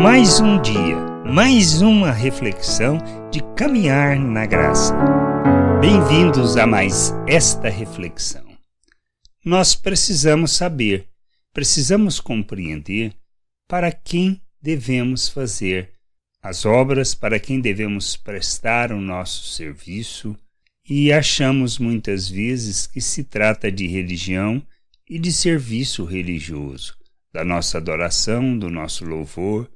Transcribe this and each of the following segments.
Mais um dia, mais uma reflexão de caminhar na graça. Bem-vindos a mais esta reflexão. Nós precisamos saber, precisamos compreender para quem devemos fazer as obras, para quem devemos prestar o nosso serviço, e achamos muitas vezes que se trata de religião e de serviço religioso, da nossa adoração, do nosso louvor,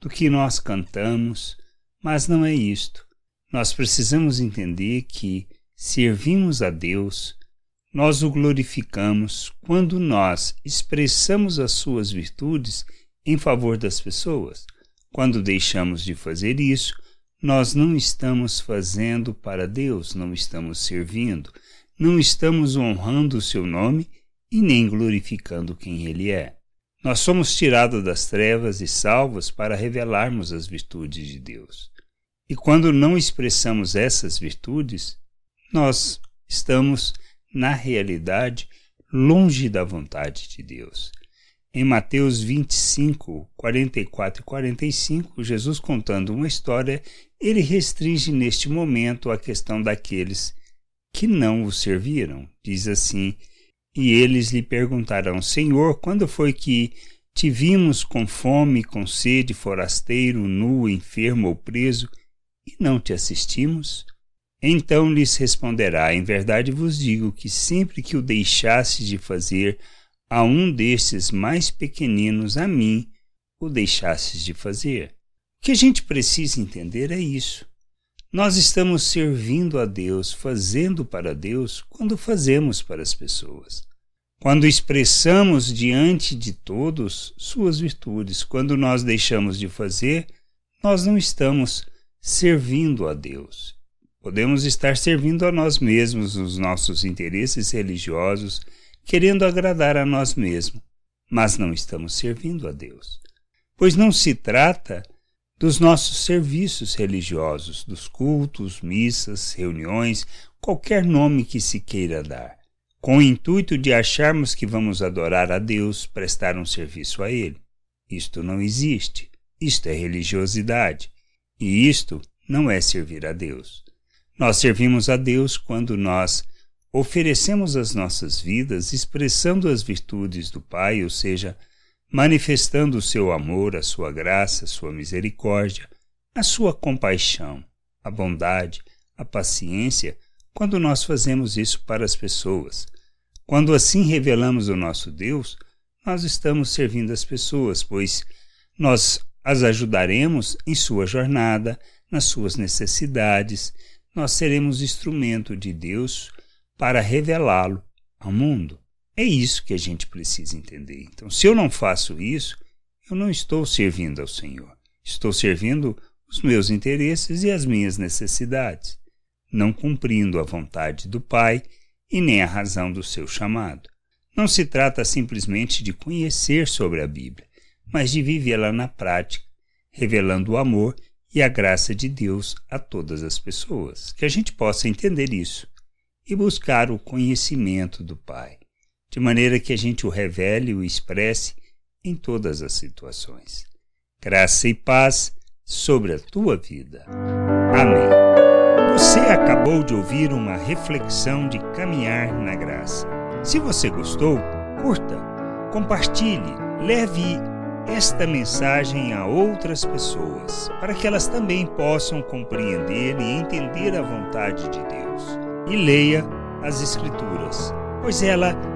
do que nós cantamos, mas não é isto. Nós precisamos entender que servimos a Deus, nós o glorificamos quando nós expressamos as suas virtudes em favor das pessoas. Quando deixamos de fazer isso, nós não estamos fazendo para Deus, não estamos servindo, não estamos honrando o seu nome e nem glorificando quem ele é. Nós somos tirados das trevas e salvos para revelarmos as virtudes de Deus. E quando não expressamos essas virtudes, nós estamos, na realidade, longe da vontade de Deus. Em Mateus 25, 44 e 45, Jesus contando uma história, ele restringe neste momento a questão daqueles que não o serviram. Diz assim: e eles lhe perguntarão: Senhor, quando foi que te vimos com fome, com sede, forasteiro, nu, enfermo ou preso, e não te assistimos? Então lhes responderá: Em verdade vos digo que sempre que o deixasses de fazer a um destes mais pequeninos, a mim o deixasses de fazer. O que a gente precisa entender é isso. Nós estamos servindo a Deus, fazendo para Deus, quando fazemos para as pessoas. Quando expressamos diante de todos suas virtudes, quando nós deixamos de fazer, nós não estamos servindo a Deus. Podemos estar servindo a nós mesmos, os nossos interesses religiosos, querendo agradar a nós mesmos, mas não estamos servindo a Deus. Pois não se trata dos nossos serviços religiosos, dos cultos, missas, reuniões, qualquer nome que se queira dar, com o intuito de acharmos que vamos adorar a Deus, prestar um serviço a Ele. Isto não existe. Isto é religiosidade. E isto não é servir a Deus. Nós servimos a Deus quando nós oferecemos as nossas vidas expressando as virtudes do Pai, ou seja, manifestando o seu amor, a sua graça, a sua misericórdia, a sua compaixão, a bondade, a paciência, quando nós fazemos isso para as pessoas. Quando assim revelamos o nosso Deus, nós estamos servindo as pessoas, pois nós as ajudaremos em sua jornada, nas suas necessidades, nós seremos instrumento de Deus para revelá-lo ao mundo. É isso que a gente precisa entender. Então, se eu não faço isso, eu não estou servindo ao Senhor. Estou servindo os meus interesses e as minhas necessidades, não cumprindo a vontade do Pai e nem a razão do seu chamado. Não se trata simplesmente de conhecer sobre a Bíblia, mas de vivê-la na prática, revelando o amor e a graça de Deus a todas as pessoas. Que a gente possa entender isso e buscar o conhecimento do Pai de maneira que a gente o revele e o expresse em todas as situações. Graça e paz sobre a tua vida. Amém. Você acabou de ouvir uma reflexão de caminhar na graça. Se você gostou, curta, compartilhe, leve esta mensagem a outras pessoas, para que elas também possam compreender e entender a vontade de Deus. E leia as Escrituras, pois ela